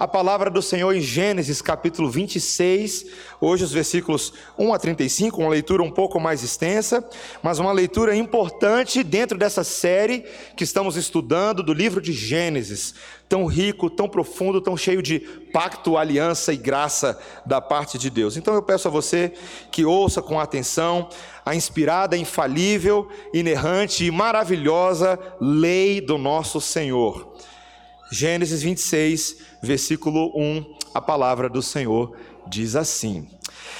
A palavra do Senhor em Gênesis capítulo 26, hoje os versículos 1 a 35, uma leitura um pouco mais extensa, mas uma leitura importante dentro dessa série que estamos estudando do livro de Gênesis, tão rico, tão profundo, tão cheio de pacto, aliança e graça da parte de Deus. Então eu peço a você que ouça com atenção a inspirada, infalível, inerrante e maravilhosa lei do nosso Senhor. Gênesis 26, versículo 1, a palavra do Senhor diz assim: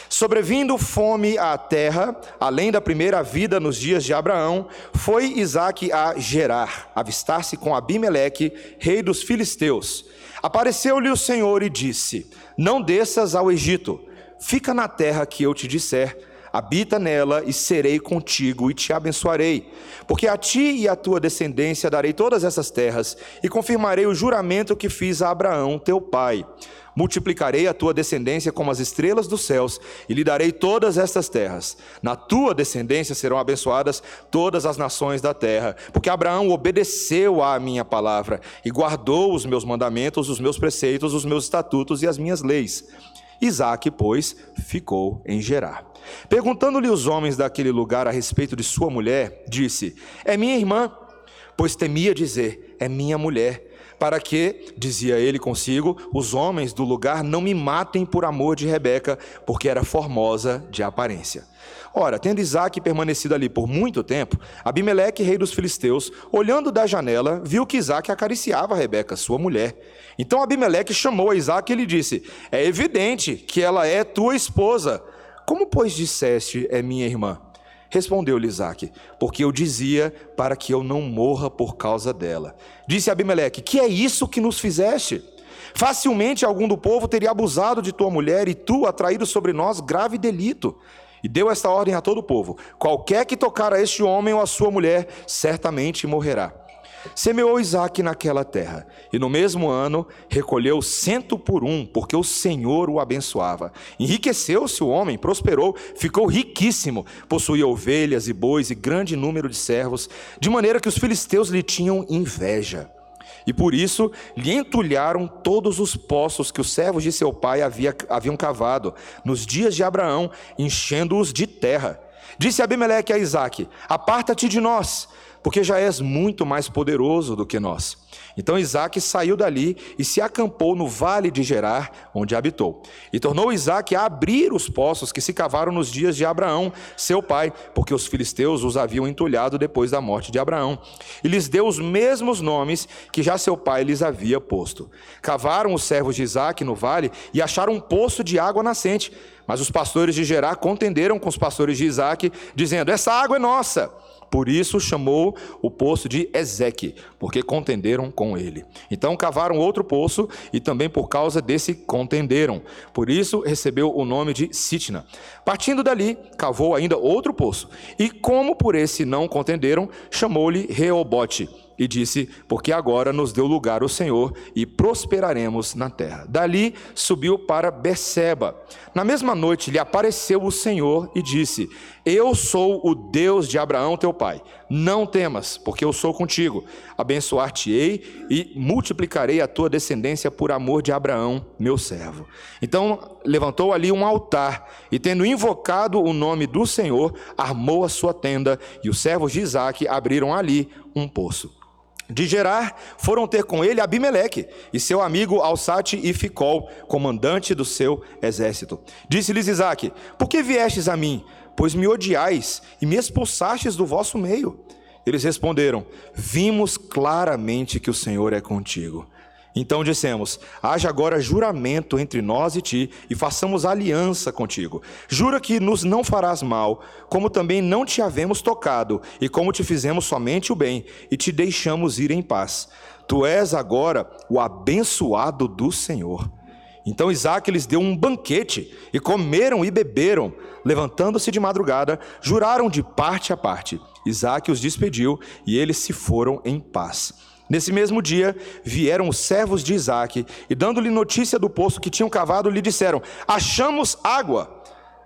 Sobrevindo fome à terra, além da primeira vida nos dias de Abraão, foi Isaque a Gerar, avistar-se com Abimeleque, rei dos filisteus. Apareceu-lhe o Senhor e disse: Não desças ao Egito, fica na terra que eu te disser habita nela e serei contigo e te abençoarei. Porque a ti e à tua descendência darei todas essas terras e confirmarei o juramento que fiz a Abraão, teu pai. Multiplicarei a tua descendência como as estrelas dos céus e lhe darei todas estas terras. Na tua descendência serão abençoadas todas as nações da terra, porque Abraão obedeceu à minha palavra e guardou os meus mandamentos, os meus preceitos, os meus estatutos e as minhas leis. Isaac, pois, ficou em Gerar. Perguntando-lhe os homens daquele lugar a respeito de sua mulher, disse: É minha irmã, pois temia dizer: É minha mulher. Para que, dizia ele consigo, os homens do lugar não me matem por amor de Rebeca, porque era formosa de aparência. Ora, tendo Isaac permanecido ali por muito tempo, Abimeleque, rei dos filisteus, olhando da janela, viu que Isaac acariciava Rebeca, sua mulher. Então Abimeleque chamou Isaac e lhe disse: É evidente que ela é tua esposa. Como, pois, disseste, é minha irmã? Respondeu-lhe Isaac, porque eu dizia para que eu não morra por causa dela. Disse Abimeleque: Que é isso que nos fizeste? Facilmente algum do povo teria abusado de tua mulher e tu atraído sobre nós grave delito. E deu esta ordem a todo o povo: Qualquer que tocar a este homem ou a sua mulher, certamente morrerá. Semeou Isaac naquela terra, e no mesmo ano recolheu cento por um, porque o Senhor o abençoava. Enriqueceu-se o homem, prosperou, ficou riquíssimo, possuía ovelhas e bois e grande número de servos, de maneira que os filisteus lhe tinham inveja. E por isso lhe entulharam todos os poços que os servos de seu pai havia, haviam cavado, nos dias de Abraão, enchendo-os de terra. Disse Abimeleque a Isaque: Aparta-te de nós porque já és muito mais poderoso do que nós. Então Isaac saiu dali e se acampou no vale de Gerar, onde habitou. E tornou Isaac a abrir os poços que se cavaram nos dias de Abraão, seu pai, porque os filisteus os haviam entulhado depois da morte de Abraão. E lhes deu os mesmos nomes que já seu pai lhes havia posto. Cavaram os servos de Isaac no vale e acharam um poço de água nascente. Mas os pastores de Gerar contenderam com os pastores de Isaac, dizendo: Essa água é nossa. Por isso chamou o poço de Ezeque, porque contenderam com ele. Então cavaram outro poço e também por causa desse contenderam. Por isso recebeu o nome de Sitna. Partindo dali, cavou ainda outro poço. E como por esse não contenderam, chamou-lhe Reobote e disse: Porque agora nos deu lugar o Senhor e prosperaremos na terra. Dali subiu para Beceba. Na mesma noite lhe apareceu o Senhor e disse: Eu sou o Deus de Abraão teu pai. Não temas, porque eu sou contigo. Abençoar-te-ei e multiplicarei a tua descendência por amor de Abraão, meu servo. Então levantou ali um altar e, tendo invocado o nome do Senhor, armou a sua tenda e os servos de Isaac abriram ali um poço de Gerar, foram ter com ele Abimeleque e seu amigo Alsate e Ficol, comandante do seu exército. Disse-lhes Isaac: Por que viestes a mim? Pois me odiais e me expulsastes do vosso meio. Eles responderam: Vimos claramente que o Senhor é contigo. Então dissemos: Haja agora juramento entre nós e ti, e façamos aliança contigo. Jura que nos não farás mal, como também não te havemos tocado, e como te fizemos somente o bem, e te deixamos ir em paz. Tu és agora o abençoado do Senhor. Então Isaac lhes deu um banquete, e comeram e beberam. Levantando-se de madrugada, juraram de parte a parte. Isaac os despediu, e eles se foram em paz. Nesse mesmo dia, vieram os servos de Isaac e, dando-lhe notícia do poço que tinham cavado, lhe disseram: Achamos água.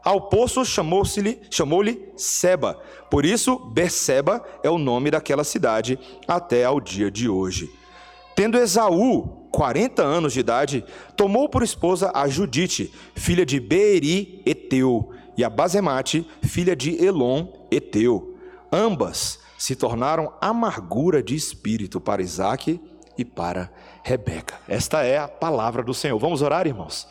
Ao poço chamou-lhe chamou Seba. Por isso, Berseba é o nome daquela cidade até ao dia de hoje. Tendo Esaú 40 anos de idade, tomou por esposa a Judite, filha de Beeri Eteu, e a Basemate, filha de Elon Eteu. Ambas se tornaram amargura de espírito para Isaac e para Rebeca. Esta é a palavra do Senhor. Vamos orar, irmãos?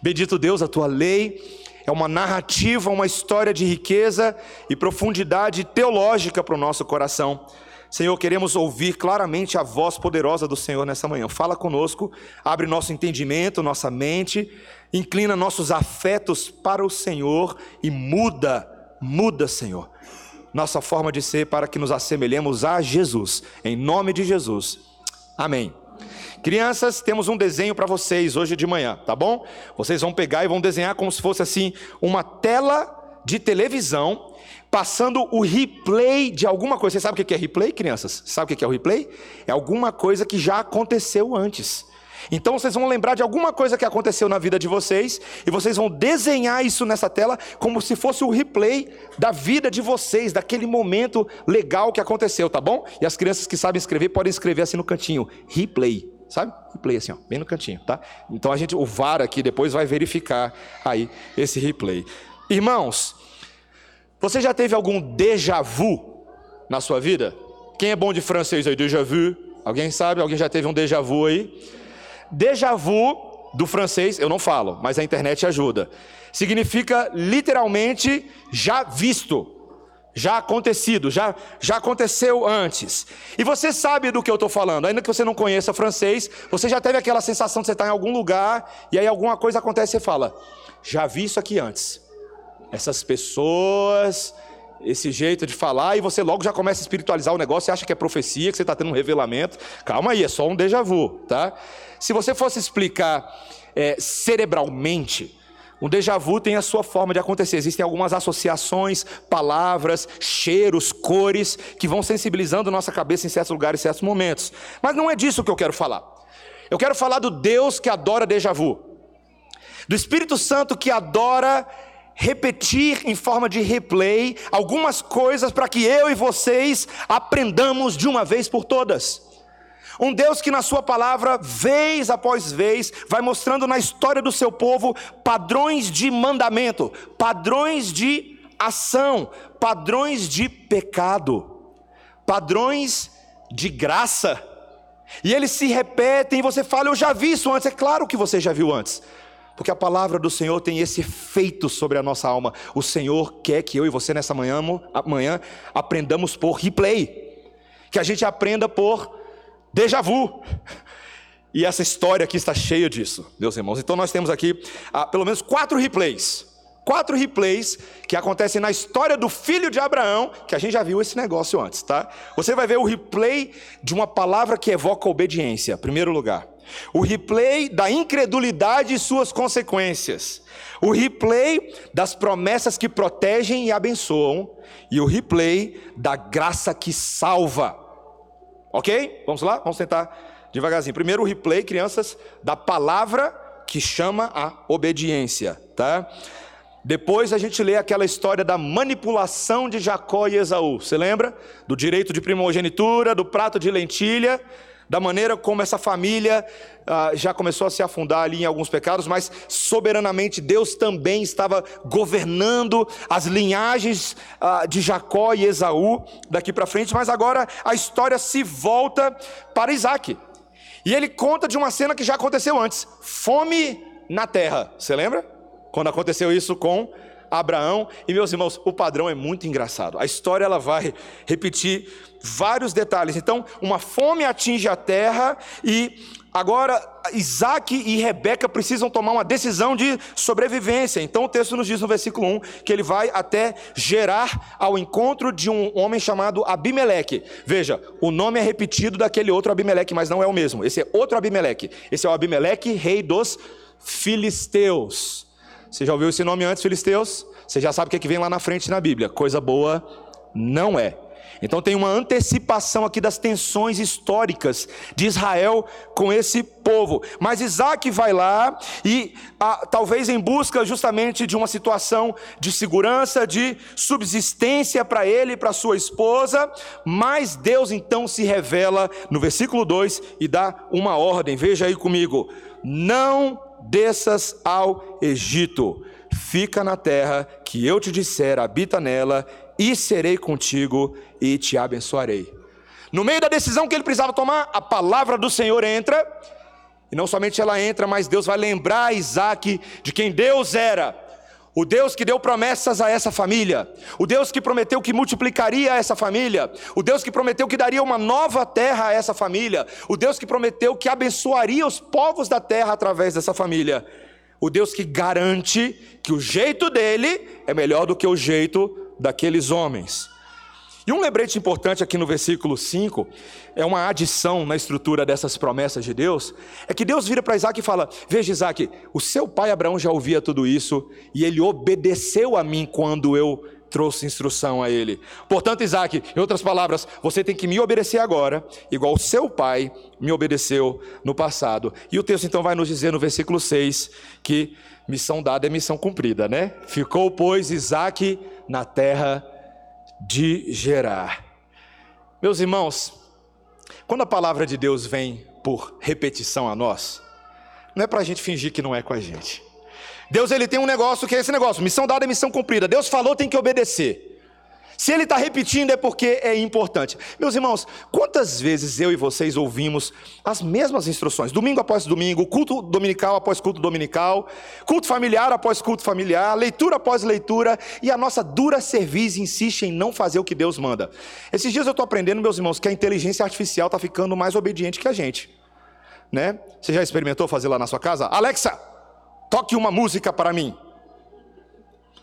Bendito Deus, a tua lei é uma narrativa, uma história de riqueza e profundidade teológica para o nosso coração. Senhor, queremos ouvir claramente a voz poderosa do Senhor nessa manhã. Fala conosco, abre nosso entendimento, nossa mente, inclina nossos afetos para o Senhor e muda, muda, Senhor, nossa forma de ser para que nos assemelhemos a Jesus. Em nome de Jesus. Amém. Crianças, temos um desenho para vocês hoje de manhã, tá bom? Vocês vão pegar e vão desenhar como se fosse assim uma tela de televisão passando o replay de alguma coisa. Você sabe o que é replay, crianças? Sabe o que é o replay? É alguma coisa que já aconteceu antes. Então vocês vão lembrar de alguma coisa que aconteceu na vida de vocês e vocês vão desenhar isso nessa tela como se fosse o replay da vida de vocês, daquele momento legal que aconteceu, tá bom? E as crianças que sabem escrever podem escrever assim no cantinho, replay, sabe? Replay assim, ó, bem no cantinho, tá? Então a gente, o VAR aqui depois vai verificar aí esse replay. Irmãos, você já teve algum déjà vu na sua vida? Quem é bom de francês aí? Déjà vu? Alguém sabe? Alguém já teve um déjà vu aí? Déjà vu do francês, eu não falo, mas a internet ajuda. Significa literalmente já visto, já acontecido, já, já aconteceu antes. E você sabe do que eu estou falando, ainda que você não conheça francês, você já teve aquela sensação de você estar em algum lugar e aí alguma coisa acontece e você fala: já vi isso aqui antes essas pessoas, esse jeito de falar, e você logo já começa a espiritualizar o negócio e acha que é profecia, que você está tendo um revelamento. Calma aí, é só um déjà vu, tá? Se você fosse explicar é, cerebralmente, um déjà vu tem a sua forma de acontecer. Existem algumas associações, palavras, cheiros, cores que vão sensibilizando nossa cabeça em certos lugares, em certos momentos. Mas não é disso que eu quero falar. Eu quero falar do Deus que adora déjà vu. Do Espírito Santo que adora repetir em forma de replay algumas coisas para que eu e vocês aprendamos de uma vez por todas. Um Deus que na Sua palavra, vez após vez, vai mostrando na história do seu povo padrões de mandamento, padrões de ação, padrões de pecado, padrões de graça. E eles se repetem e você fala: Eu já vi isso antes. É claro que você já viu antes. Porque a palavra do Senhor tem esse efeito sobre a nossa alma. O Senhor quer que eu e você nessa manhã, amanhã aprendamos por replay. Que a gente aprenda por déjà vu. E essa história aqui está cheia disso, meus irmãos. Então nós temos aqui ah, pelo menos quatro replays. Quatro replays que acontecem na história do filho de Abraão, que a gente já viu esse negócio antes, tá? Você vai ver o replay de uma palavra que evoca obediência, primeiro lugar. O replay da incredulidade e suas consequências. O replay das promessas que protegem e abençoam. E o replay da graça que salva. Ok? Vamos lá? Vamos tentar devagarzinho. Primeiro, o replay, crianças, da palavra que chama a obediência. Tá? Depois a gente lê aquela história da manipulação de Jacó e Esaú. Você lembra? Do direito de primogenitura, do prato de lentilha da maneira como essa família ah, já começou a se afundar ali em alguns pecados, mas soberanamente Deus também estava governando as linhagens ah, de Jacó e Esaú daqui para frente, mas agora a história se volta para Isaac. E ele conta de uma cena que já aconteceu antes: fome na terra. Você lembra? Quando aconteceu isso com Abraão. E meus irmãos, o padrão é muito engraçado. A história ela vai repetir vários detalhes. Então, uma fome atinge a terra e agora Isaac e Rebeca precisam tomar uma decisão de sobrevivência. Então o texto nos diz no versículo 1 que ele vai até gerar ao encontro de um homem chamado Abimeleque. Veja, o nome é repetido daquele outro Abimeleque, mas não é o mesmo. Esse é outro Abimeleque. Esse é o Abimeleque, rei dos filisteus. Você já ouviu esse nome antes, filisteus? Você já sabe o que, é que vem lá na frente na Bíblia. Coisa boa não é. Então tem uma antecipação aqui das tensões históricas de Israel com esse povo. Mas Isaac vai lá e, ah, talvez em busca justamente de uma situação de segurança, de subsistência para ele e para sua esposa. Mas Deus então se revela no versículo 2 e dá uma ordem. Veja aí comigo: Não desças ao Egito, fica na terra que eu te disser, habita nela e serei contigo e te abençoarei. No meio da decisão que ele precisava tomar, a palavra do Senhor entra, e não somente ela entra, mas Deus vai lembrar Isaac de quem Deus era. O Deus que deu promessas a essa família, o Deus que prometeu que multiplicaria essa família, o Deus que prometeu que daria uma nova terra a essa família, o Deus que prometeu que abençoaria os povos da terra através dessa família, o Deus que garante que o jeito dele é melhor do que o jeito daqueles homens. E um lembrete importante aqui no versículo 5, é uma adição na estrutura dessas promessas de Deus, é que Deus vira para Isaac e fala: Veja, Isaac, o seu pai Abraão já ouvia tudo isso, e ele obedeceu a mim quando eu trouxe instrução a ele. Portanto, Isaac, em outras palavras, você tem que me obedecer agora, igual o seu pai me obedeceu no passado. E o texto então vai nos dizer no versículo 6 que missão dada é missão cumprida, né? Ficou, pois, Isaac na terra de Gerar. Meus irmãos, quando a palavra de Deus vem por repetição a nós, não é para a gente fingir que não é com a gente. Deus ele tem um negócio que é esse negócio: missão dada é missão cumprida. Deus falou, tem que obedecer. Se ele está repetindo é porque é importante. Meus irmãos, quantas vezes eu e vocês ouvimos as mesmas instruções, domingo após domingo, culto dominical após culto dominical, culto familiar após culto familiar, leitura após leitura, e a nossa dura cerviz insiste em não fazer o que Deus manda. Esses dias eu estou aprendendo, meus irmãos, que a inteligência artificial está ficando mais obediente que a gente. Né? Você já experimentou fazer lá na sua casa? Alexa, toque uma música para mim.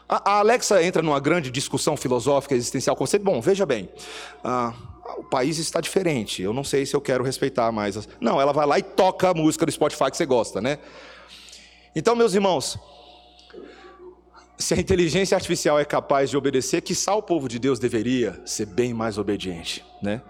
A Alexa entra numa grande discussão filosófica existencial você. Bom, veja bem, ah, o país está diferente. Eu não sei se eu quero respeitar mais. Não, ela vai lá e toca a música do Spotify que você gosta, né? Então, meus irmãos, se a inteligência artificial é capaz de obedecer, que o povo de Deus deveria ser bem mais obediente, né?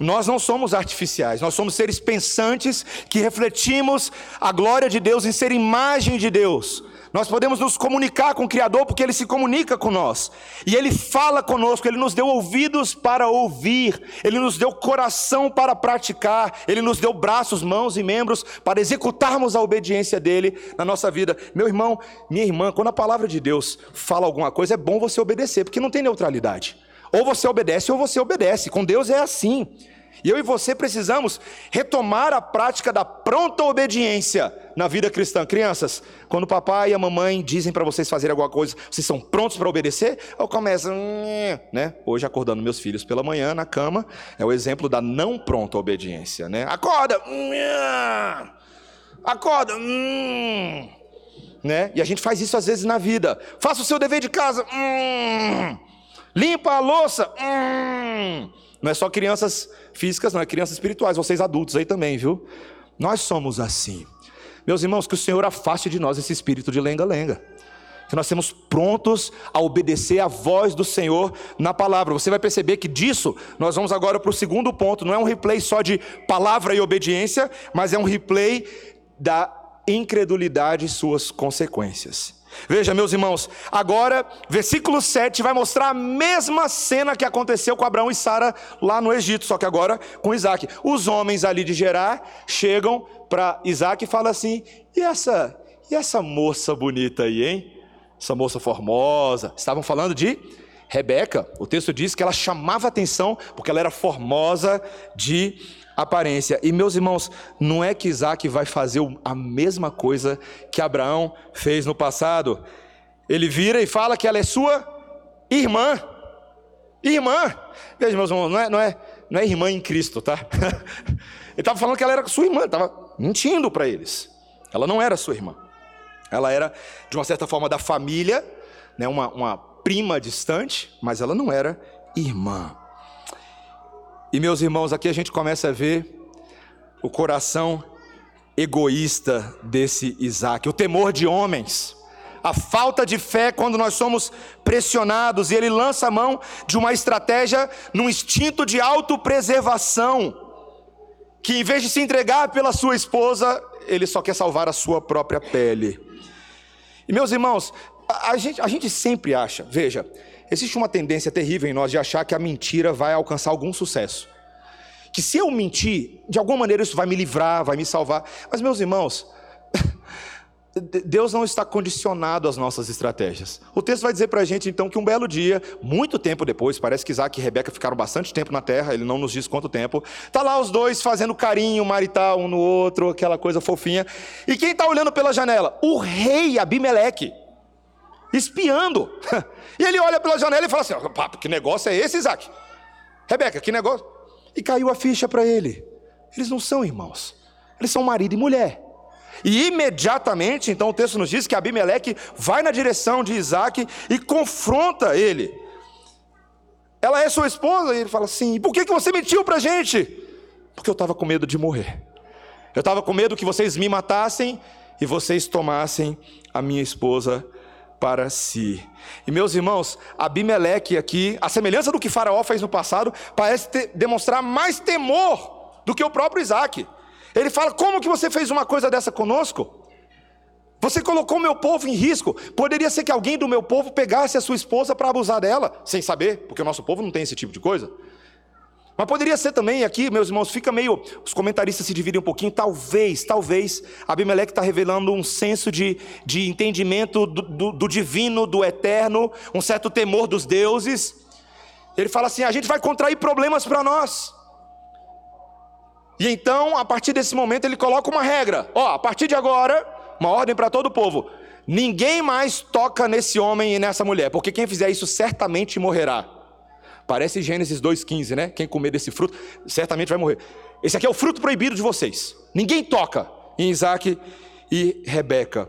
Nós não somos artificiais, nós somos seres pensantes que refletimos a glória de Deus em ser imagem de Deus. Nós podemos nos comunicar com o Criador porque Ele se comunica com nós. E Ele fala conosco, Ele nos deu ouvidos para ouvir, Ele nos deu coração para praticar, Ele nos deu braços, mãos e membros para executarmos a obediência dEle na nossa vida. Meu irmão, minha irmã, quando a palavra de Deus fala alguma coisa, é bom você obedecer, porque não tem neutralidade. Ou você obedece ou você obedece. Com Deus é assim. E eu e você precisamos retomar a prática da pronta obediência na vida cristã. Crianças, quando o papai e a mamãe dizem para vocês fazerem alguma coisa, vocês são prontos para obedecer? Ou começam, né? Hoje acordando meus filhos pela manhã na cama, é o exemplo da não pronta obediência, né? Acorda! Acorda! Né? E a gente faz isso às vezes na vida. Faça o seu dever de casa. Limpa a louça. Não é só crianças físicas, não é crianças espirituais, vocês adultos aí também, viu? Nós somos assim. Meus irmãos, que o Senhor afaste de nós esse espírito de lenga-lenga. Que nós temos prontos a obedecer a voz do Senhor na palavra. Você vai perceber que disso nós vamos agora para o segundo ponto. Não é um replay só de palavra e obediência, mas é um replay da incredulidade e suas consequências. Veja, meus irmãos, agora, versículo 7 vai mostrar a mesma cena que aconteceu com Abraão e Sara lá no Egito, só que agora com Isaac. Os homens ali de Gerar chegam para Isaac e falam assim: e essa, e essa moça bonita aí, hein? Essa moça formosa. Estavam falando de Rebeca. O texto diz que ela chamava atenção porque ela era formosa de aparência. E meus irmãos, não é que Isaac vai fazer a mesma coisa que Abraão fez no passado. Ele vira e fala que ela é sua irmã. Irmã. Veja, meus irmãos, não é, não é, não é irmã em Cristo, tá? Ele estava falando que ela era sua irmã, estava mentindo para eles. Ela não era sua irmã. Ela era, de uma certa forma, da família, né, uma, uma prima distante, mas ela não era irmã. E meus irmãos, aqui a gente começa a ver o coração egoísta desse Isaac, o temor de homens, a falta de fé quando nós somos pressionados, e ele lança a mão de uma estratégia num instinto de autopreservação, que em vez de se entregar pela sua esposa, ele só quer salvar a sua própria pele. E meus irmãos, a, gente, a gente sempre acha, veja, existe uma tendência terrível em nós de achar que a mentira vai alcançar algum sucesso. Que se eu mentir, de alguma maneira isso vai me livrar, vai me salvar. Mas, meus irmãos, Deus não está condicionado às nossas estratégias. O texto vai dizer para a gente então que um belo dia, muito tempo depois, parece que Isaac e Rebeca ficaram bastante tempo na terra, ele não nos diz quanto tempo. Tá lá os dois fazendo carinho marital um no outro, aquela coisa fofinha. E quem está olhando pela janela? O rei Abimeleque, espiando. E ele olha pela janela e fala assim: que negócio é esse, Isaac? Rebeca, que negócio? E caiu a ficha para ele. Eles não são irmãos, eles são marido e mulher. E imediatamente, então o texto nos diz que Abimeleque vai na direção de Isaac e confronta ele. Ela é sua esposa? E ele fala assim: por que, que você mentiu para gente? Porque eu estava com medo de morrer. Eu estava com medo que vocês me matassem e vocês tomassem a minha esposa para si. E meus irmãos, Abimeleque aqui, a semelhança do que Faraó fez no passado, parece ter, demonstrar mais temor do que o próprio Isaac. Ele fala: Como que você fez uma coisa dessa conosco? Você colocou meu povo em risco. Poderia ser que alguém do meu povo pegasse a sua esposa para abusar dela, sem saber, porque o nosso povo não tem esse tipo de coisa. Mas poderia ser também aqui, meus irmãos, fica meio. Os comentaristas se dividem um pouquinho. Talvez, talvez, Abimeleque está revelando um senso de, de entendimento do, do, do divino, do eterno, um certo temor dos deuses. Ele fala assim: a gente vai contrair problemas para nós. E então, a partir desse momento, ele coloca uma regra: ó, a partir de agora, uma ordem para todo o povo. Ninguém mais toca nesse homem e nessa mulher, porque quem fizer isso certamente morrerá. Parece Gênesis 2,15, né? Quem comer desse fruto certamente vai morrer. Esse aqui é o fruto proibido de vocês. Ninguém toca em Isaac e Rebeca.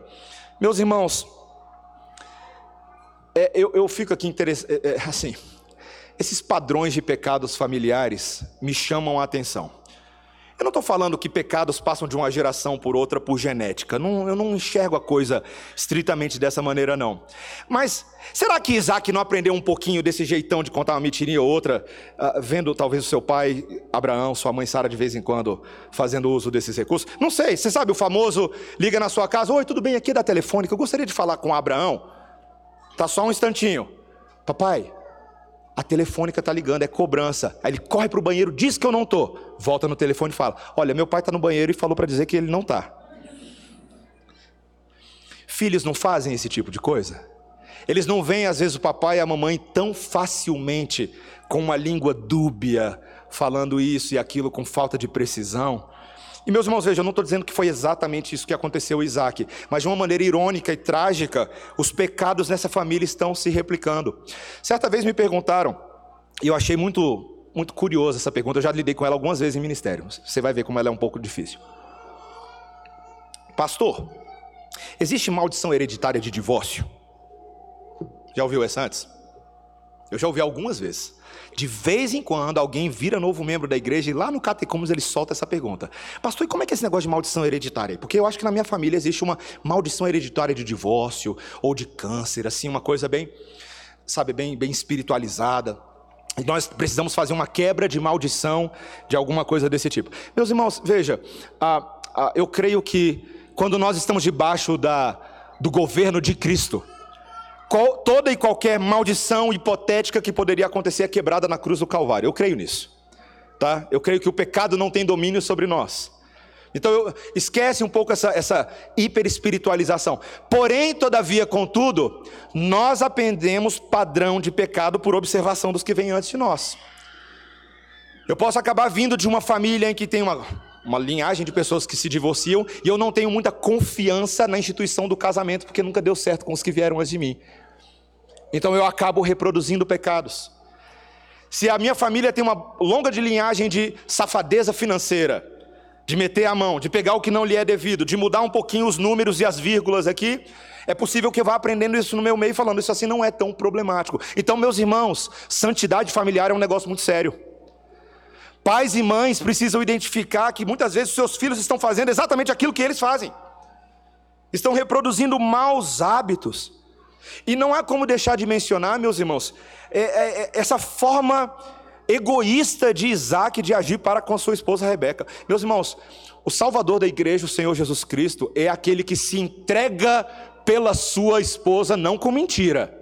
Meus irmãos, é, eu, eu, fico aqui interessado. É, é, assim, esses padrões de pecados familiares me chamam a atenção. Eu não estou falando que pecados passam de uma geração por outra por genética. Não, eu não enxergo a coisa estritamente dessa maneira, não. Mas será que Isaac não aprendeu um pouquinho desse jeitão de contar uma mentirinha ou outra, uh, vendo talvez o seu pai Abraão, sua mãe Sara de vez em quando fazendo uso desses recursos? Não sei. Você sabe o famoso liga na sua casa, oi, tudo bem aqui da telefônica? Eu gostaria de falar com Abraão. Tá só um instantinho, papai a telefônica está ligando, é cobrança. Aí ele corre para o banheiro, diz que eu não estou. Volta no telefone e fala: Olha, meu pai está no banheiro e falou para dizer que ele não está. Filhos não fazem esse tipo de coisa? Eles não veem, às vezes, o papai e a mamãe tão facilmente com uma língua dúbia, falando isso e aquilo com falta de precisão. E meus irmãos, vejam, eu não estou dizendo que foi exatamente isso que aconteceu com Isaac, mas de uma maneira irônica e trágica, os pecados nessa família estão se replicando. Certa vez me perguntaram, e eu achei muito, muito curiosa essa pergunta, eu já lidei com ela algumas vezes em ministério, você vai ver como ela é um pouco difícil. Pastor, existe maldição hereditária de divórcio? Já ouviu essa antes? Eu já ouvi algumas vezes. De vez em quando alguém vira novo membro da igreja e lá no Catecumos ele solta essa pergunta: Pastor, e como é que é esse negócio de maldição hereditária? Porque eu acho que na minha família existe uma maldição hereditária de divórcio ou de câncer, assim, uma coisa bem, sabe, bem, bem espiritualizada. E nós precisamos fazer uma quebra de maldição de alguma coisa desse tipo. Meus irmãos, veja, ah, ah, eu creio que quando nós estamos debaixo da, do governo de Cristo, toda e qualquer maldição hipotética que poderia acontecer é quebrada na cruz do Calvário. Eu creio nisso. Tá? Eu creio que o pecado não tem domínio sobre nós. Então eu, esquece um pouco essa, essa hiperespiritualização. Porém, todavia, contudo, nós aprendemos padrão de pecado por observação dos que vêm antes de nós. Eu posso acabar vindo de uma família em que tem uma, uma linhagem de pessoas que se divorciam e eu não tenho muita confiança na instituição do casamento porque nunca deu certo com os que vieram antes de mim. Então eu acabo reproduzindo pecados. Se a minha família tem uma longa de linhagem de safadeza financeira, de meter a mão, de pegar o que não lhe é devido, de mudar um pouquinho os números e as vírgulas aqui, é possível que eu vá aprendendo isso no meu meio, falando isso assim não é tão problemático. Então, meus irmãos, santidade familiar é um negócio muito sério. Pais e mães precisam identificar que muitas vezes seus filhos estão fazendo exatamente aquilo que eles fazem. estão reproduzindo maus hábitos. E não há como deixar de mencionar, meus irmãos, é, é, é essa forma egoísta de Isaac de agir para com sua esposa Rebeca. Meus irmãos, o Salvador da igreja, o Senhor Jesus Cristo, é aquele que se entrega pela sua esposa, não com mentira.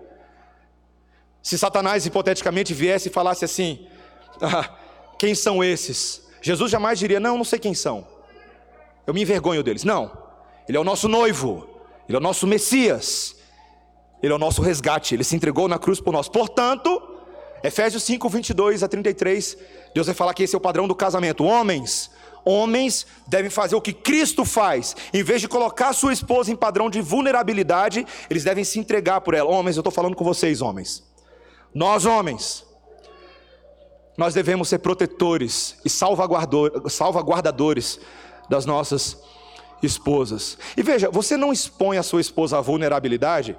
Se Satanás hipoteticamente viesse e falasse assim: ah, quem são esses? Jesus jamais diria: não, não sei quem são. Eu me envergonho deles. Não, ele é o nosso noivo, ele é o nosso Messias, ele é o nosso resgate, ele se entregou na cruz por nós. Portanto, Efésios 5, 22 a 33, Deus vai falar que esse é o padrão do casamento. Homens, homens devem fazer o que Cristo faz. Em vez de colocar sua esposa em padrão de vulnerabilidade, eles devem se entregar por ela. Homens, eu estou falando com vocês, homens. Nós, homens, nós devemos ser protetores e salvaguardadores das nossas esposas. E veja, você não expõe a sua esposa à vulnerabilidade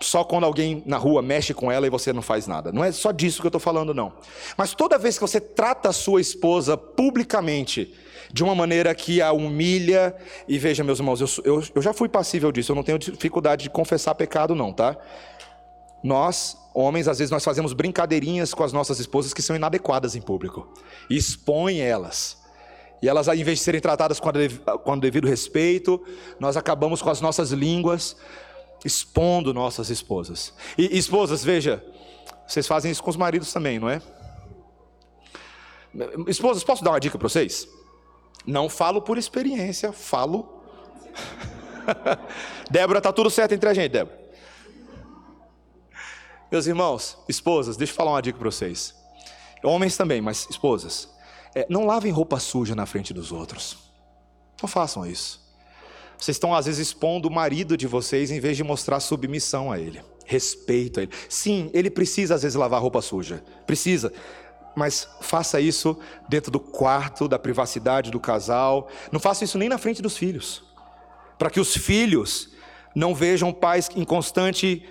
só quando alguém na rua mexe com ela e você não faz nada. Não é só disso que eu estou falando, não. Mas toda vez que você trata a sua esposa publicamente, de uma maneira que a humilha, e veja, meus irmãos, eu, eu, eu já fui passível disso, eu não tenho dificuldade de confessar pecado, não, tá? Nós, homens, às vezes nós fazemos brincadeirinhas com as nossas esposas que são inadequadas em público, e expõe elas. E elas, em vez de serem tratadas com, com o devido respeito, nós acabamos com as nossas línguas expondo nossas esposas. E esposas, veja, vocês fazem isso com os maridos também, não é? Esposas, posso dar uma dica para vocês? Não falo por experiência, falo. Débora, tá tudo certo entre a gente, Débora. Meus irmãos, esposas, deixa eu falar uma dica para vocês. Homens também, mas esposas. É, não lavem roupa suja na frente dos outros. Não façam isso. Vocês estão às vezes expondo o marido de vocês em vez de mostrar submissão a ele, respeito a ele. Sim, ele precisa às vezes lavar roupa suja, precisa. Mas faça isso dentro do quarto, da privacidade do casal. Não faça isso nem na frente dos filhos. Para que os filhos não vejam pais em constante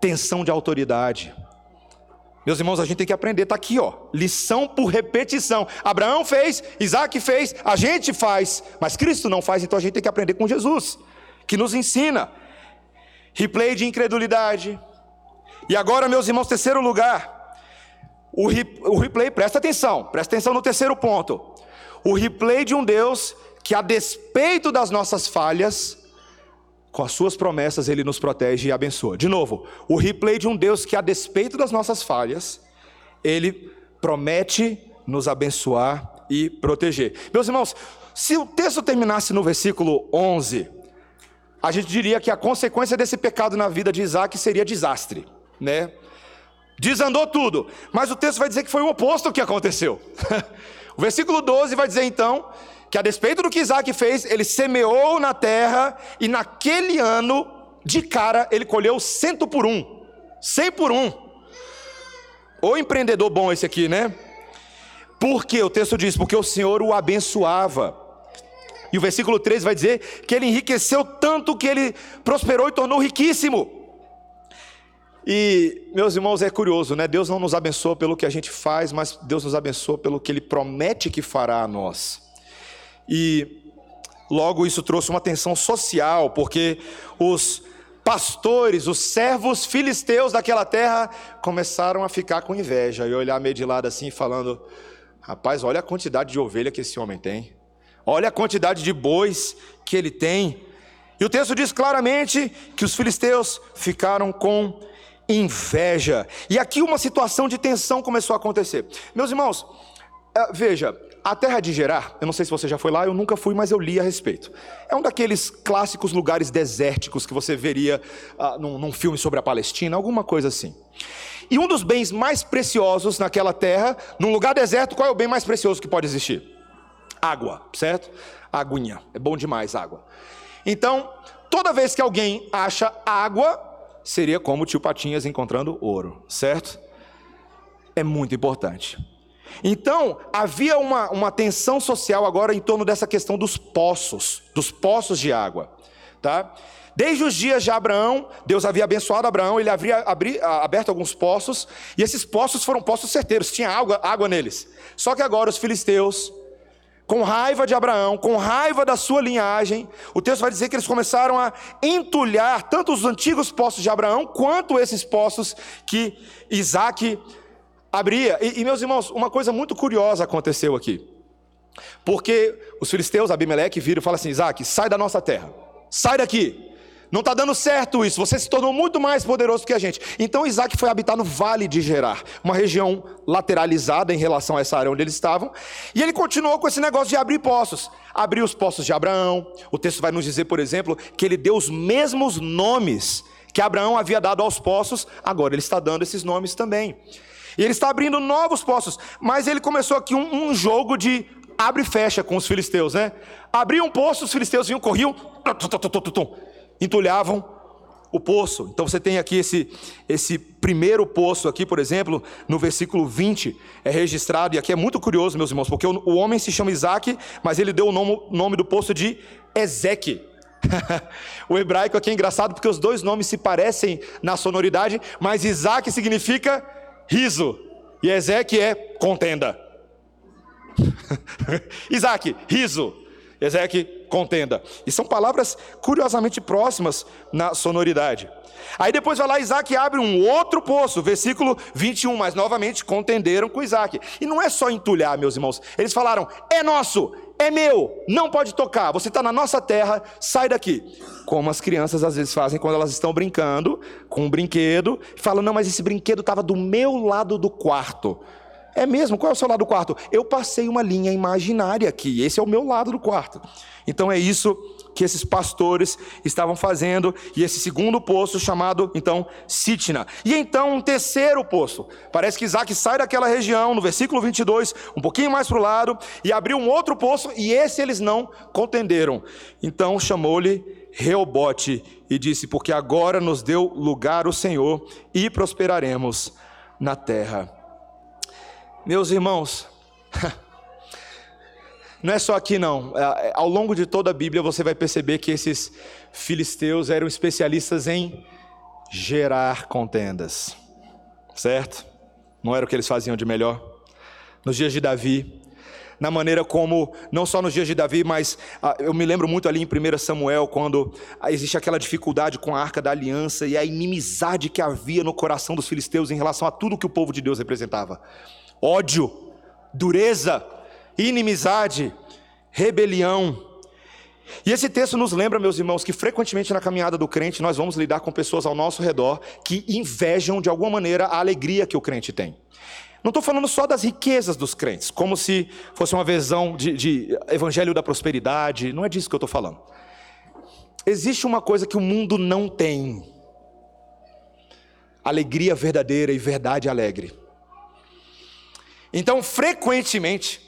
tensão de autoridade. Meus irmãos, a gente tem que aprender, está aqui, ó, lição por repetição. Abraão fez, Isaac fez, a gente faz, mas Cristo não faz, então a gente tem que aprender com Jesus, que nos ensina. Replay de incredulidade. E agora, meus irmãos, terceiro lugar, o, o replay, presta atenção, presta atenção no terceiro ponto. O replay de um Deus que, a despeito das nossas falhas, com as suas promessas ele nos protege e abençoa. De novo, o replay de um Deus que, a despeito das nossas falhas, ele promete nos abençoar e proteger. Meus irmãos, se o texto terminasse no versículo 11, a gente diria que a consequência desse pecado na vida de Isaac seria desastre, né? Desandou tudo, mas o texto vai dizer que foi o oposto que aconteceu. o versículo 12 vai dizer então que a despeito do que Isaac fez, ele semeou na terra e naquele ano, de cara, ele colheu cento por um, cem por um. O empreendedor bom esse aqui, né? Porque o texto diz: porque o Senhor o abençoava. E o versículo 13 vai dizer que ele enriqueceu tanto que ele prosperou e tornou riquíssimo. E, meus irmãos, é curioso, né? Deus não nos abençoa pelo que a gente faz, mas Deus nos abençoa pelo que Ele promete que fará a nós. E logo isso trouxe uma tensão social, porque os pastores, os servos filisteus daquela terra começaram a ficar com inveja e olhar meio de lado assim, falando: Rapaz, olha a quantidade de ovelha que esse homem tem, olha a quantidade de bois que ele tem. E o texto diz claramente que os filisteus ficaram com inveja. E aqui uma situação de tensão começou a acontecer. Meus irmãos, eh, veja, a terra de Gerar, eu não sei se você já foi lá, eu nunca fui, mas eu li a respeito. É um daqueles clássicos lugares desérticos que você veria ah, num, num filme sobre a Palestina, alguma coisa assim. E um dos bens mais preciosos naquela terra, num lugar deserto, qual é o bem mais precioso que pode existir? Água, certo? Aguinha. É bom demais água. Então, toda vez que alguém acha água, seria como o tio Patinhas encontrando ouro, certo? É muito importante. Então, havia uma, uma tensão social agora em torno dessa questão dos poços, dos poços de água. Tá? Desde os dias de Abraão, Deus havia abençoado Abraão, ele havia abri, aberto alguns poços, e esses poços foram poços certeiros, tinha água, água neles. Só que agora os filisteus com raiva de Abraão, com raiva da sua linhagem, o texto vai dizer que eles começaram a entulhar tanto os antigos poços de Abraão, quanto esses poços que Isaac abria. E, e meus irmãos, uma coisa muito curiosa aconteceu aqui. Porque os filisteus, Abimeleque, viram e falam assim: Isaac, sai da nossa terra, sai daqui. Não está dando certo isso, você se tornou muito mais poderoso que a gente. Então Isaac foi habitar no vale de Gerar, uma região lateralizada em relação a essa área onde eles estavam. E ele continuou com esse negócio de abrir poços. Abriu os poços de Abraão. O texto vai nos dizer, por exemplo, que ele deu os mesmos nomes que Abraão havia dado aos poços, agora ele está dando esses nomes também. E ele está abrindo novos poços. Mas ele começou aqui um, um jogo de abre e fecha com os filisteus, né? Abria um poço, os filisteus vinham, corriam, entulhavam o poço. Então você tem aqui esse, esse primeiro poço aqui, por exemplo, no versículo 20, é registrado, e aqui é muito curioso, meus irmãos, porque o, o homem se chama Isaac, mas ele deu o nome, nome do poço de Ezeque. o hebraico aqui é engraçado porque os dois nomes se parecem na sonoridade, mas Isaac significa riso, e Ezeque é contenda. Isaac, riso. Ezeque, contenda. E são palavras curiosamente próximas na sonoridade. Aí depois vai lá, Isaac abre um outro poço, versículo 21, mas novamente contenderam com Isaac. E não é só entulhar, meus irmãos. Eles falaram: é nosso, é meu, não pode tocar, você está na nossa terra, sai daqui. Como as crianças às vezes fazem quando elas estão brincando com um brinquedo, falam: não, mas esse brinquedo estava do meu lado do quarto. É mesmo? Qual é o seu lado do quarto? Eu passei uma linha imaginária aqui. Esse é o meu lado do quarto. Então é isso que esses pastores estavam fazendo, e esse segundo poço chamado então Sitna. E então um terceiro poço. Parece que Isaac sai daquela região, no versículo 22, um pouquinho mais para o lado, e abriu um outro poço, e esse eles não contenderam. Então chamou-lhe Reobote e disse: Porque agora nos deu lugar o Senhor e prosperaremos na terra. Meus irmãos, não é só aqui não. É, é, ao longo de toda a Bíblia você vai perceber que esses filisteus eram especialistas em gerar contendas, certo? Não era o que eles faziam de melhor. Nos dias de Davi, na maneira como, não só nos dias de Davi, mas ah, eu me lembro muito ali em 1 Samuel, quando ah, existe aquela dificuldade com a arca da aliança e a inimizade que havia no coração dos filisteus em relação a tudo que o povo de Deus representava ódio, dureza, inimizade, rebelião. E esse texto nos lembra, meus irmãos, que frequentemente na caminhada do crente nós vamos lidar com pessoas ao nosso redor que invejam de alguma maneira a alegria que o crente tem. Não estou falando só das riquezas dos crentes, como se fosse uma visão de, de evangelho da prosperidade, não é disso que eu estou falando. Existe uma coisa que o mundo não tem: alegria verdadeira e verdade alegre. Então, frequentemente,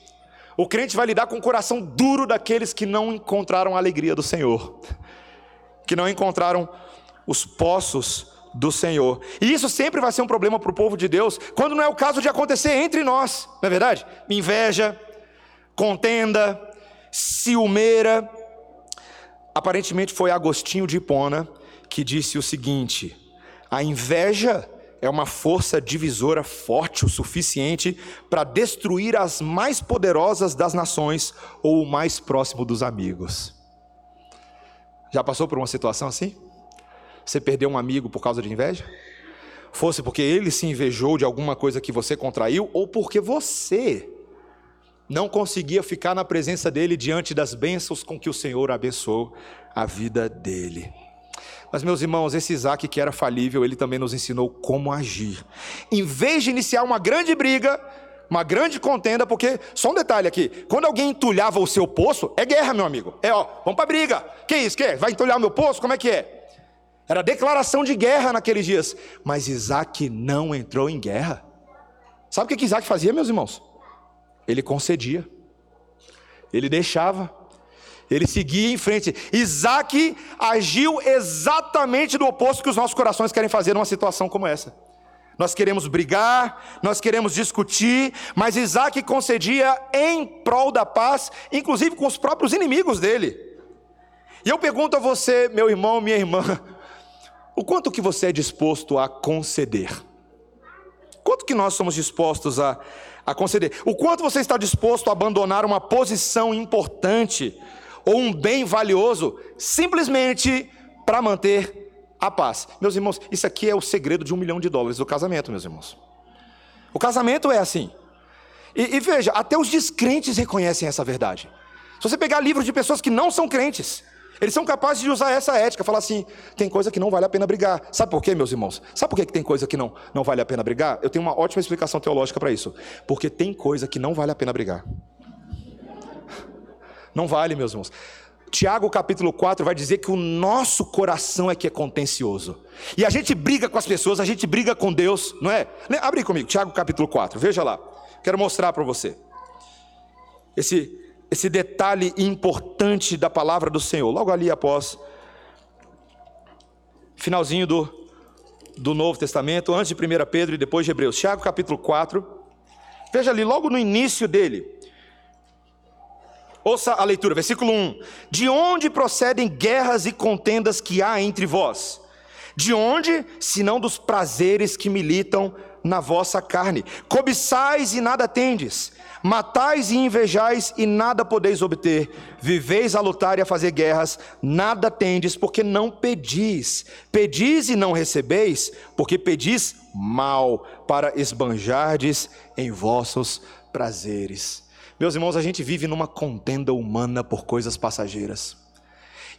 o crente vai lidar com o coração duro daqueles que não encontraram a alegria do Senhor, que não encontraram os poços do Senhor. E isso sempre vai ser um problema para o povo de Deus, quando não é o caso de acontecer entre nós, não é verdade? Inveja, contenda, ciumeira. Aparentemente foi Agostinho de Hipona que disse o seguinte: a inveja é uma força divisora forte o suficiente para destruir as mais poderosas das nações ou o mais próximo dos amigos. Já passou por uma situação assim? Você perdeu um amigo por causa de inveja? Fosse porque ele se invejou de alguma coisa que você contraiu ou porque você não conseguia ficar na presença dele diante das bênçãos com que o Senhor abençoou a vida dele. Mas, meus irmãos, esse Isaac que era falível, ele também nos ensinou como agir. Em vez de iniciar uma grande briga, uma grande contenda, porque, só um detalhe aqui: quando alguém entulhava o seu poço, é guerra, meu amigo. É, ó, vamos para briga. Que isso? Que? Vai entulhar o meu poço? Como é que é? Era declaração de guerra naqueles dias. Mas Isaac não entrou em guerra. Sabe o que Isaac fazia, meus irmãos? Ele concedia, ele deixava. Ele seguia em frente. Isaac agiu exatamente do oposto que os nossos corações querem fazer numa situação como essa. Nós queremos brigar, nós queremos discutir, mas Isaac concedia em prol da paz, inclusive com os próprios inimigos dele. E eu pergunto a você, meu irmão, minha irmã, o quanto que você é disposto a conceder quanto que nós somos dispostos a, a conceder? O quanto você está disposto a abandonar uma posição importante ou um bem valioso simplesmente para manter a paz? Meus irmãos, isso aqui é o segredo de um milhão de dólares do casamento, meus irmãos. O casamento é assim. E, e veja, até os descrentes reconhecem essa verdade. Se você pegar livros de pessoas que não são crentes, eles são capazes de usar essa ética, falar assim: tem coisa que não vale a pena brigar. Sabe por quê, meus irmãos? Sabe por quê que tem coisa que não, não vale a pena brigar? Eu tenho uma ótima explicação teológica para isso. Porque tem coisa que não vale a pena brigar. Não vale, meus irmãos. Tiago capítulo 4 vai dizer que o nosso coração é que é contencioso. E a gente briga com as pessoas, a gente briga com Deus, não é? Abre comigo, Tiago capítulo 4, veja lá. Quero mostrar para você. Esse esse detalhe importante da palavra do Senhor, logo ali após, finalzinho do, do Novo Testamento, antes de 1 Pedro e depois de Hebreus, Tiago capítulo 4, veja ali, logo no início dele, ouça a leitura, versículo 1: De onde procedem guerras e contendas que há entre vós? De onde, senão dos prazeres que militam na vossa carne? Cobiçais e nada tendes Matais e invejais e nada podeis obter. Viveis a lutar e a fazer guerras, nada tendes, porque não pedis. Pedis e não recebeis, porque pedis mal, para esbanjardes em vossos prazeres. Meus irmãos, a gente vive numa contenda humana por coisas passageiras.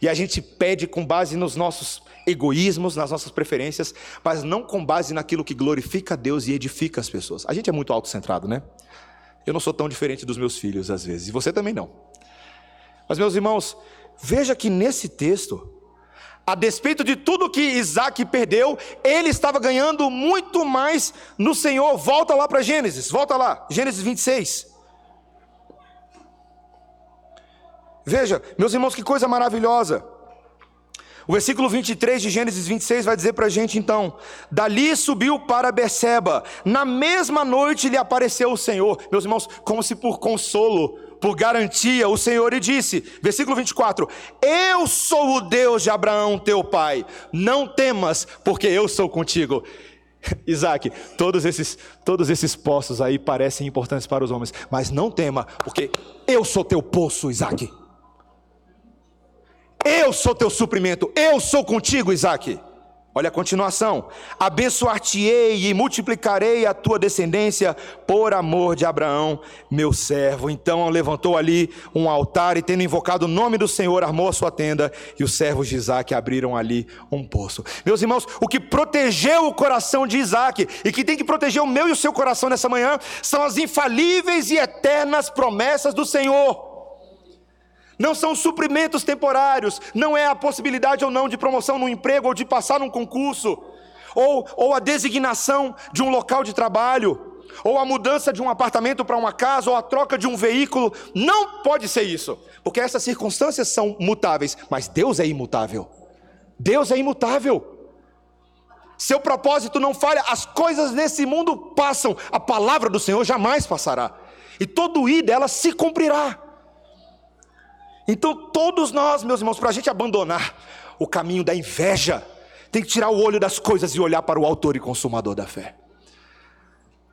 E a gente pede com base nos nossos egoísmos, nas nossas preferências, mas não com base naquilo que glorifica a Deus e edifica as pessoas. A gente é muito autocentrado, né? Eu não sou tão diferente dos meus filhos às vezes, e você também não. Mas, meus irmãos, veja que nesse texto, a despeito de tudo que Isaac perdeu, ele estava ganhando muito mais no Senhor. Volta lá para Gênesis, volta lá, Gênesis 26. Veja, meus irmãos, que coisa maravilhosa. O versículo 23 de Gênesis 26 vai dizer para a gente então: Dali subiu para Beceba, na mesma noite lhe apareceu o Senhor, meus irmãos, como se por consolo, por garantia, o Senhor lhe disse, versículo 24: Eu sou o Deus de Abraão, teu pai, não temas, porque eu sou contigo. Isaac, todos esses, todos esses poços aí parecem importantes para os homens, mas não tema, porque eu sou teu poço, Isaac. Eu sou teu suprimento, eu sou contigo, Isaac. Olha a continuação: abençoar-te-ei e multiplicarei a tua descendência por amor de Abraão, meu servo. Então levantou ali um altar e, tendo invocado o nome do Senhor, armou a sua tenda e os servos de Isaac abriram ali um poço. Meus irmãos, o que protegeu o coração de Isaac e que tem que proteger o meu e o seu coração nessa manhã são as infalíveis e eternas promessas do Senhor não são suprimentos temporários, não é a possibilidade ou não de promoção no emprego ou de passar num concurso, ou, ou a designação de um local de trabalho, ou a mudança de um apartamento para uma casa, ou a troca de um veículo. Não pode ser isso, porque essas circunstâncias são mutáveis, mas Deus é imutável. Deus é imutável. Seu propósito não falha, as coisas nesse mundo passam, a palavra do Senhor jamais passará, e todo i dela se cumprirá. Então, todos nós, meus irmãos, para a gente abandonar o caminho da inveja, tem que tirar o olho das coisas e olhar para o Autor e Consumador da fé,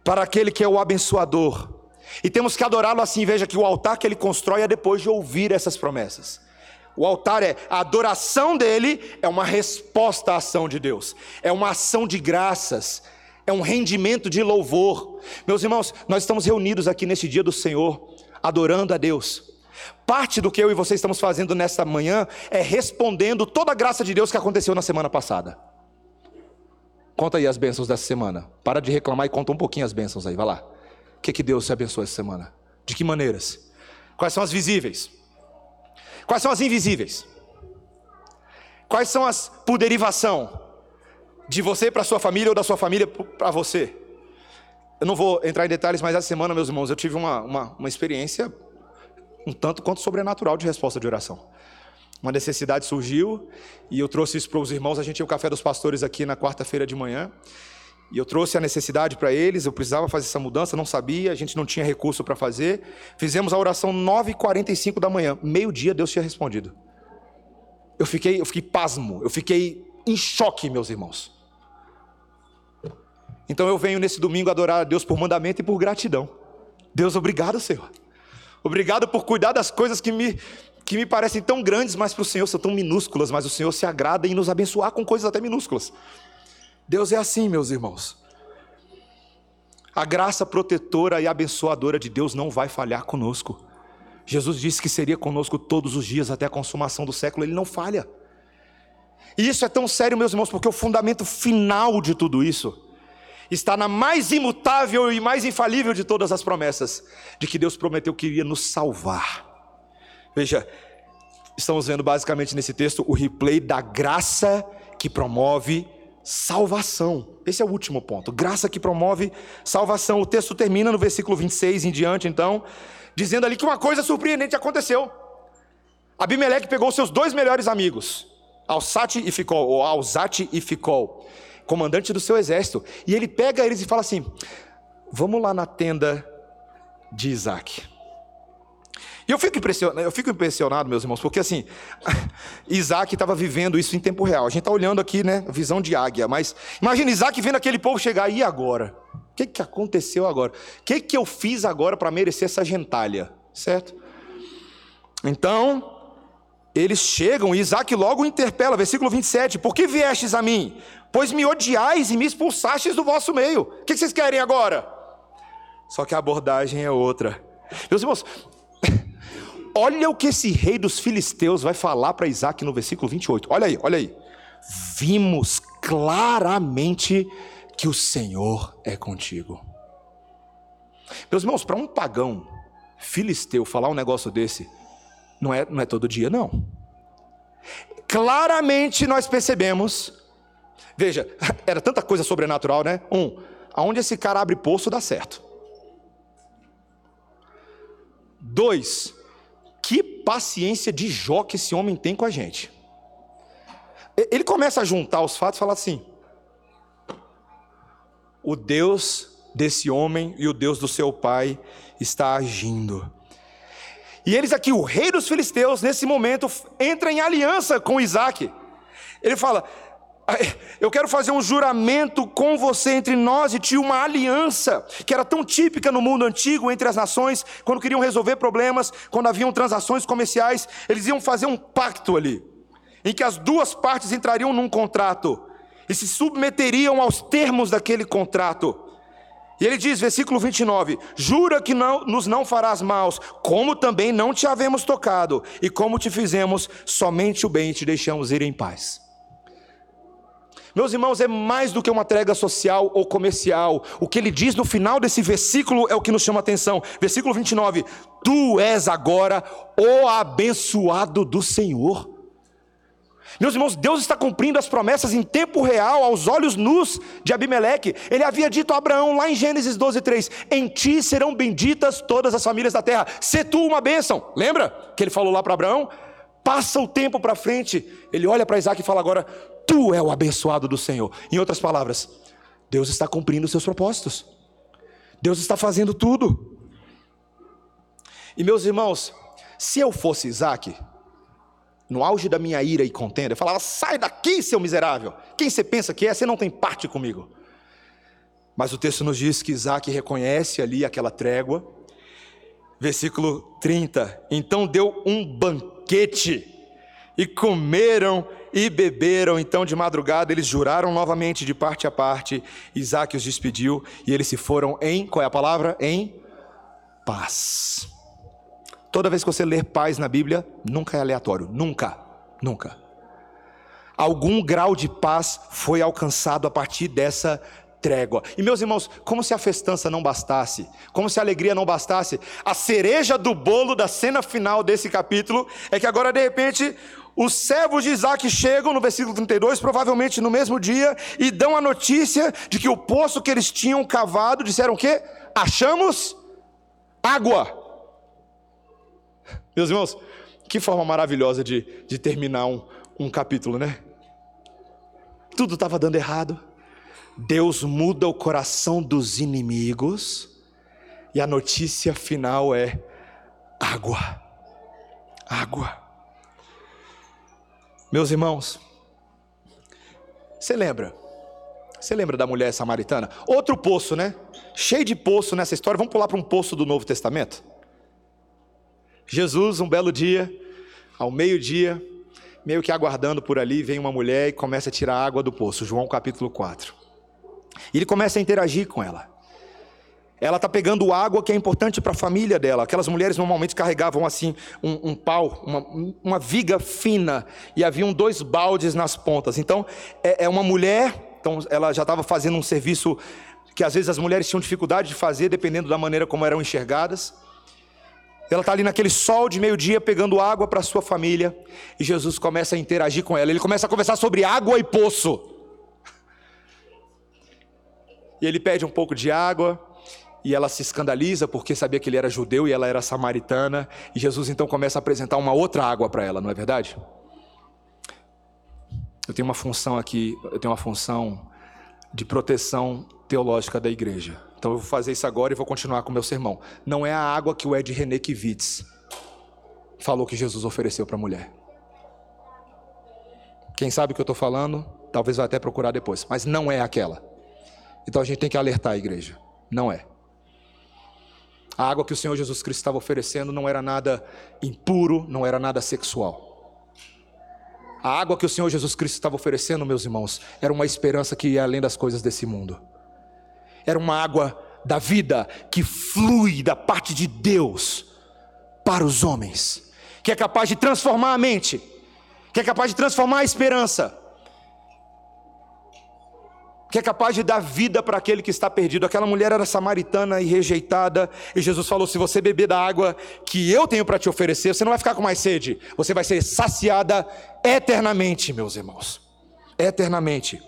para aquele que é o abençoador. E temos que adorá-lo assim. Veja que o altar que ele constrói é depois de ouvir essas promessas. O altar é a adoração dele, é uma resposta à ação de Deus, é uma ação de graças, é um rendimento de louvor. Meus irmãos, nós estamos reunidos aqui nesse dia do Senhor, adorando a Deus. Parte do que eu e você estamos fazendo nesta manhã é respondendo toda a graça de Deus que aconteceu na semana passada. Conta aí as bênçãos dessa semana. Para de reclamar e conta um pouquinho as bênçãos aí, vai lá. O que, que Deus te abençoou essa semana? De que maneiras? Quais são as visíveis? Quais são as invisíveis? Quais são as por derivação? De você para sua família ou da sua família para você? Eu não vou entrar em detalhes, mas essa semana, meus irmãos, eu tive uma, uma, uma experiência um tanto quanto sobrenatural de resposta de oração. Uma necessidade surgiu e eu trouxe isso para os irmãos. A gente tinha o café dos pastores aqui na quarta-feira de manhã. E eu trouxe a necessidade para eles, eu precisava fazer essa mudança, não sabia, a gente não tinha recurso para fazer. Fizemos a oração 9h45 da manhã, meio-dia Deus tinha respondido. Eu fiquei, eu fiquei pasmo, eu fiquei em choque, meus irmãos. Então eu venho nesse domingo adorar a Deus por mandamento e por gratidão. Deus, obrigado, Senhor. Obrigado por cuidar das coisas que me, que me parecem tão grandes, mas para o Senhor são tão minúsculas, mas o Senhor se agrada em nos abençoar com coisas até minúsculas. Deus é assim, meus irmãos. A graça protetora e abençoadora de Deus não vai falhar conosco. Jesus disse que seria conosco todos os dias até a consumação do século, ele não falha. E isso é tão sério, meus irmãos, porque o fundamento final de tudo isso está na mais imutável e mais infalível de todas as promessas, de que Deus prometeu que iria nos salvar. Veja, estamos vendo basicamente nesse texto o replay da graça que promove salvação. Esse é o último ponto. Graça que promove salvação. O texto termina no versículo 26 em diante, então, dizendo ali que uma coisa surpreendente aconteceu. Abimeleque pegou seus dois melhores amigos, Alsate e Ficol, ou Alzate e Ficol, comandante do seu exército, e ele pega eles e fala assim: Vamos lá na tenda de Isaac. E eu fico impressionado, eu fico impressionado, meus irmãos, porque assim, Isaac estava vivendo isso em tempo real. A gente está olhando aqui, né, visão de águia, mas imagina Isaac vendo aquele povo chegar, e agora? O que, que aconteceu agora? O que, que eu fiz agora para merecer essa gentalha? Certo? Então, eles chegam e Isaac logo interpela, versículo 27, por que viestes a mim? Pois me odiais e me expulsastes do vosso meio. O que vocês querem agora? Só que a abordagem é outra. Meus irmãos, olha o que esse rei dos filisteus vai falar para Isaac no versículo 28. Olha aí, olha aí. Vimos claramente que o Senhor é contigo. Meus irmãos, para um pagão filisteu falar um negócio desse, não é, não é todo dia, não. Claramente nós percebemos, veja, era tanta coisa sobrenatural, né? Um, aonde esse cara abre poço dá certo. Dois, que paciência de Jó que esse homem tem com a gente. Ele começa a juntar os fatos e fala assim: o Deus desse homem e o Deus do seu pai está agindo. E eles aqui, o rei dos filisteus, nesse momento, entra em aliança com Isaac. Ele fala: eu quero fazer um juramento com você entre nós e ti, uma aliança que era tão típica no mundo antigo entre as nações, quando queriam resolver problemas, quando haviam transações comerciais, eles iam fazer um pacto ali, em que as duas partes entrariam num contrato e se submeteriam aos termos daquele contrato. E ele diz, versículo 29, jura que não, nos não farás maus, como também não te havemos tocado, e como te fizemos somente o bem te deixamos ir em paz. Meus irmãos, é mais do que uma trégua social ou comercial. O que ele diz no final desse versículo é o que nos chama a atenção. Versículo 29, tu és agora o abençoado do Senhor. Meus irmãos, Deus está cumprindo as promessas em tempo real, aos olhos nus de Abimeleque. Ele havia dito a Abraão, lá em Gênesis 12, 3: Em ti serão benditas todas as famílias da terra, se tu uma bênção. Lembra que ele falou lá para Abraão? Passa o tempo para frente, ele olha para Isaac e fala agora: Tu é o abençoado do Senhor. Em outras palavras, Deus está cumprindo os seus propósitos, Deus está fazendo tudo. E meus irmãos, se eu fosse Isaac, no auge da minha ira e contenda, eu falava: sai daqui, seu miserável. Quem você pensa que é? Você não tem parte comigo. Mas o texto nos diz que Isaac reconhece ali aquela trégua. Versículo 30. Então deu um banquete, e comeram e beberam. Então, de madrugada, eles juraram novamente de parte a parte. Isaac os despediu e eles se foram em, qual é a palavra? Em paz. Toda vez que você ler paz na Bíblia, nunca é aleatório, nunca, nunca. Algum grau de paz foi alcançado a partir dessa trégua. E meus irmãos, como se a festança não bastasse, como se a alegria não bastasse, a cereja do bolo da cena final desse capítulo é que agora de repente os servos de Isaac chegam no versículo 32, provavelmente no mesmo dia, e dão a notícia de que o poço que eles tinham cavado, disseram o quê? Achamos água. Meus irmãos, que forma maravilhosa de, de terminar um, um capítulo, né? Tudo estava dando errado. Deus muda o coração dos inimigos. E a notícia final é: água. Água. Meus irmãos, você lembra? Você lembra da mulher samaritana? Outro poço, né? Cheio de poço nessa história. Vamos pular para um poço do Novo Testamento? Jesus, um belo dia, ao meio-dia, meio que aguardando por ali, vem uma mulher e começa a tirar água do poço. João capítulo 4. E ele começa a interagir com ela. Ela está pegando água que é importante para a família dela. Aquelas mulheres normalmente carregavam assim um, um pau, uma, uma, viga fina, e haviam dois baldes nas pontas. Então, é, é uma mulher, então ela já estava fazendo um serviço que às vezes as mulheres tinham dificuldade de fazer, dependendo da maneira como eram enxergadas. Ela está ali naquele sol de meio-dia pegando água para sua família, e Jesus começa a interagir com ela. Ele começa a conversar sobre água e poço. E ele pede um pouco de água, e ela se escandaliza porque sabia que ele era judeu e ela era samaritana, e Jesus então começa a apresentar uma outra água para ela, não é verdade? Eu tenho uma função aqui, eu tenho uma função de proteção teológica da igreja. Então eu vou fazer isso agora e vou continuar com o meu sermão. Não é a água que o Ed René Kivitz falou que Jesus ofereceu para a mulher. Quem sabe o que eu estou falando, talvez vá até procurar depois, mas não é aquela. Então a gente tem que alertar a igreja. Não é. A água que o Senhor Jesus Cristo estava oferecendo não era nada impuro, não era nada sexual. A água que o Senhor Jesus Cristo estava oferecendo, meus irmãos, era uma esperança que ia além das coisas desse mundo. Era uma água da vida que flui da parte de Deus para os homens, que é capaz de transformar a mente, que é capaz de transformar a esperança que é capaz de dar vida para aquele que está perdido. Aquela mulher era samaritana e rejeitada, e Jesus falou: se você beber da água que eu tenho para te oferecer, você não vai ficar com mais sede, você vai ser saciada eternamente, meus irmãos. Eternamente.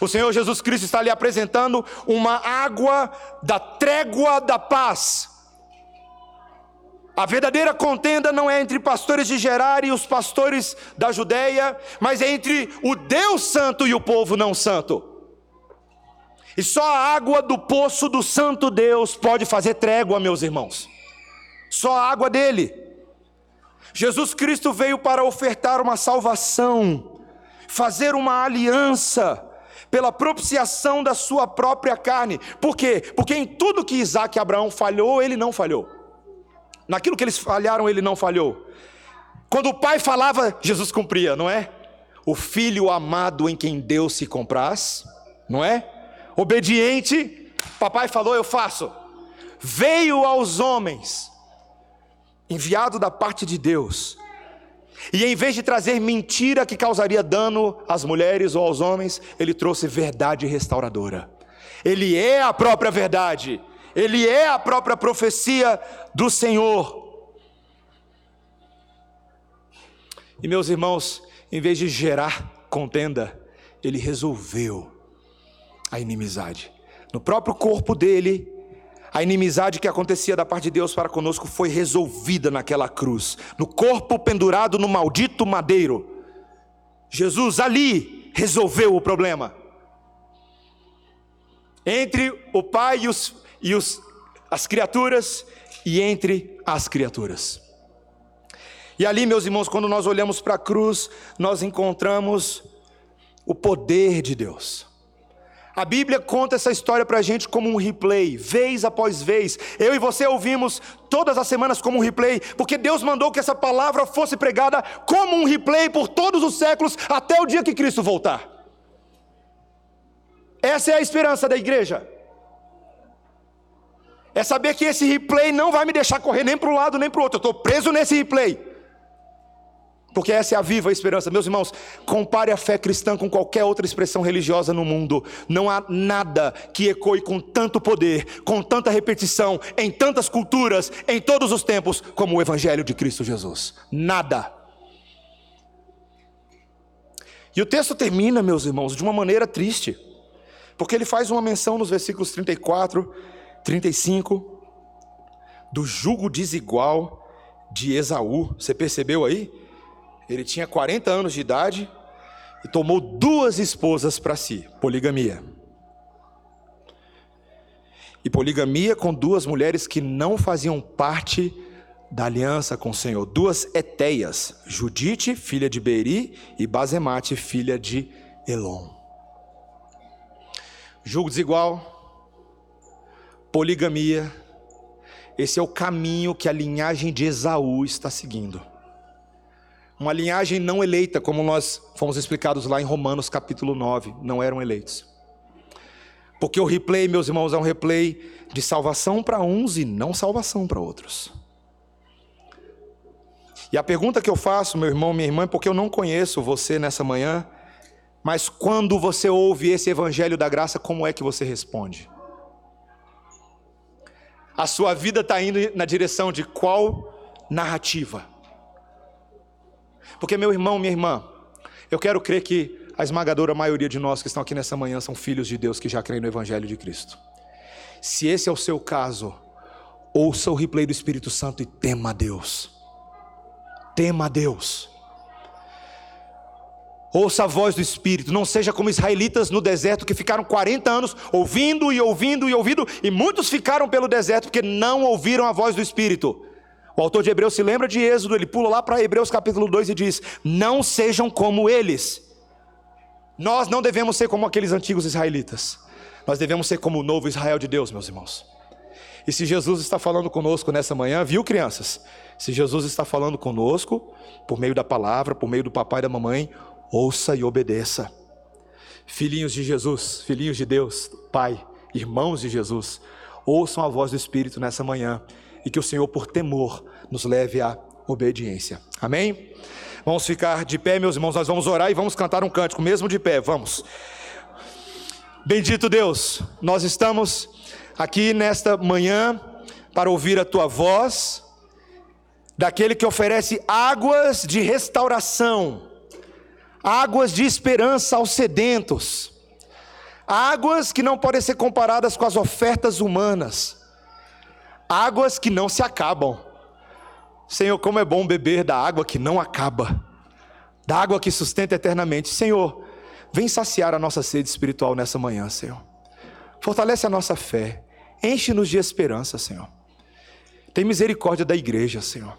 O Senhor Jesus Cristo está lhe apresentando uma água da trégua da paz. A verdadeira contenda não é entre pastores de Gerar e os pastores da Judéia, mas é entre o Deus Santo e o povo não santo. E só a água do poço do Santo Deus pode fazer trégua, meus irmãos. Só a água dele. Jesus Cristo veio para ofertar uma salvação, fazer uma aliança pela propiciação da sua própria carne. Por quê? Porque em tudo que Isaac e Abraão falhou, ele não falhou. Naquilo que eles falharam, ele não falhou. Quando o pai falava, Jesus cumpria, não é? O filho amado em quem Deus se compraz, não é? Obediente, papai falou, eu faço. Veio aos homens, enviado da parte de Deus, e em vez de trazer mentira que causaria dano às mulheres ou aos homens, ele trouxe verdade restauradora. Ele é a própria verdade ele é a própria profecia do Senhor. E meus irmãos, em vez de gerar contenda, ele resolveu a inimizade. No próprio corpo dele, a inimizade que acontecia da parte de Deus para conosco foi resolvida naquela cruz, no corpo pendurado no maldito madeiro. Jesus ali resolveu o problema. Entre o Pai e os, e os, as criaturas e entre as criaturas. E ali, meus irmãos, quando nós olhamos para a cruz, nós encontramos o poder de Deus. A Bíblia conta essa história para a gente como um replay, vez após vez. Eu e você ouvimos todas as semanas como um replay, porque Deus mandou que essa palavra fosse pregada como um replay por todos os séculos, até o dia que Cristo voltar. Essa é a esperança da igreja é saber que esse replay não vai me deixar correr nem para um lado nem para o outro, eu estou preso nesse replay. Porque essa é a viva esperança. Meus irmãos, compare a fé cristã com qualquer outra expressão religiosa no mundo. Não há nada que ecoe com tanto poder, com tanta repetição, em tantas culturas, em todos os tempos, como o Evangelho de Cristo Jesus. Nada. E o texto termina, meus irmãos, de uma maneira triste. Porque ele faz uma menção nos versículos 34 35, do jugo desigual de Esaú. Você percebeu aí? Ele tinha 40 anos de idade e tomou duas esposas para si, poligamia. E poligamia com duas mulheres que não faziam parte da aliança com o Senhor, duas etéias, Judite, filha de Beri, e Bazemate, filha de Elon. Julgo desigual, poligamia, esse é o caminho que a linhagem de Esaú está seguindo. Uma linhagem não eleita, como nós fomos explicados lá em Romanos capítulo 9, não eram eleitos. Porque o replay, meus irmãos, é um replay de salvação para uns e não salvação para outros. E a pergunta que eu faço, meu irmão, minha irmã, é porque eu não conheço você nessa manhã, mas quando você ouve esse evangelho da graça, como é que você responde? A sua vida está indo na direção de qual narrativa? Porque, meu irmão, minha irmã, eu quero crer que a esmagadora maioria de nós que estão aqui nessa manhã são filhos de Deus que já creem no Evangelho de Cristo. Se esse é o seu caso, ouça o replay do Espírito Santo e tema a Deus. Tema a Deus. Ouça a voz do Espírito, não seja como israelitas no deserto que ficaram 40 anos ouvindo e ouvindo e ouvindo, e muitos ficaram pelo deserto porque não ouviram a voz do Espírito. O autor de Hebreus se lembra de Êxodo, ele pula lá para Hebreus capítulo 2 e diz: Não sejam como eles. Nós não devemos ser como aqueles antigos israelitas, nós devemos ser como o novo Israel de Deus, meus irmãos. E se Jesus está falando conosco nessa manhã, viu, crianças? Se Jesus está falando conosco, por meio da palavra, por meio do papai e da mamãe, ouça e obedeça. Filhinhos de Jesus, filhinhos de Deus, Pai, irmãos de Jesus, ouçam a voz do Espírito nessa manhã e que o Senhor, por temor, nos leve à obediência. Amém? Vamos ficar de pé, meus irmãos, nós vamos orar e vamos cantar um cântico, mesmo de pé, vamos. Bendito Deus, nós estamos aqui nesta manhã para ouvir a tua voz, daquele que oferece águas de restauração, águas de esperança aos sedentos, águas que não podem ser comparadas com as ofertas humanas águas que não se acabam. Senhor, como é bom beber da água que não acaba, da água que sustenta eternamente. Senhor, vem saciar a nossa sede espiritual nessa manhã, Senhor. Fortalece a nossa fé, enche-nos de esperança, Senhor. Tem misericórdia da igreja, Senhor.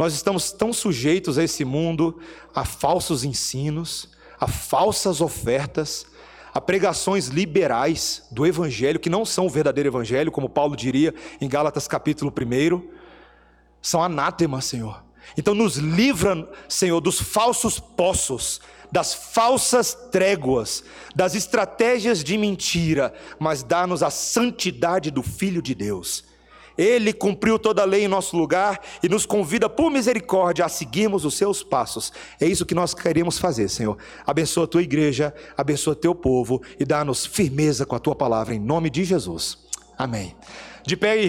Nós estamos tão sujeitos a esse mundo, a falsos ensinos, a falsas ofertas, a pregações liberais do evangelho, que não são o verdadeiro evangelho, como Paulo diria em Gálatas capítulo 1, são anátema, Senhor. Então nos livra, Senhor, dos falsos poços, das falsas tréguas, das estratégias de mentira, mas dá-nos a santidade do Filho de Deus ele cumpriu toda a lei em nosso lugar e nos convida por misericórdia a seguirmos os seus passos. É isso que nós queremos fazer, Senhor. Abençoa a tua igreja, abençoa teu povo e dá-nos firmeza com a tua palavra em nome de Jesus. Amém. De pé, irmão.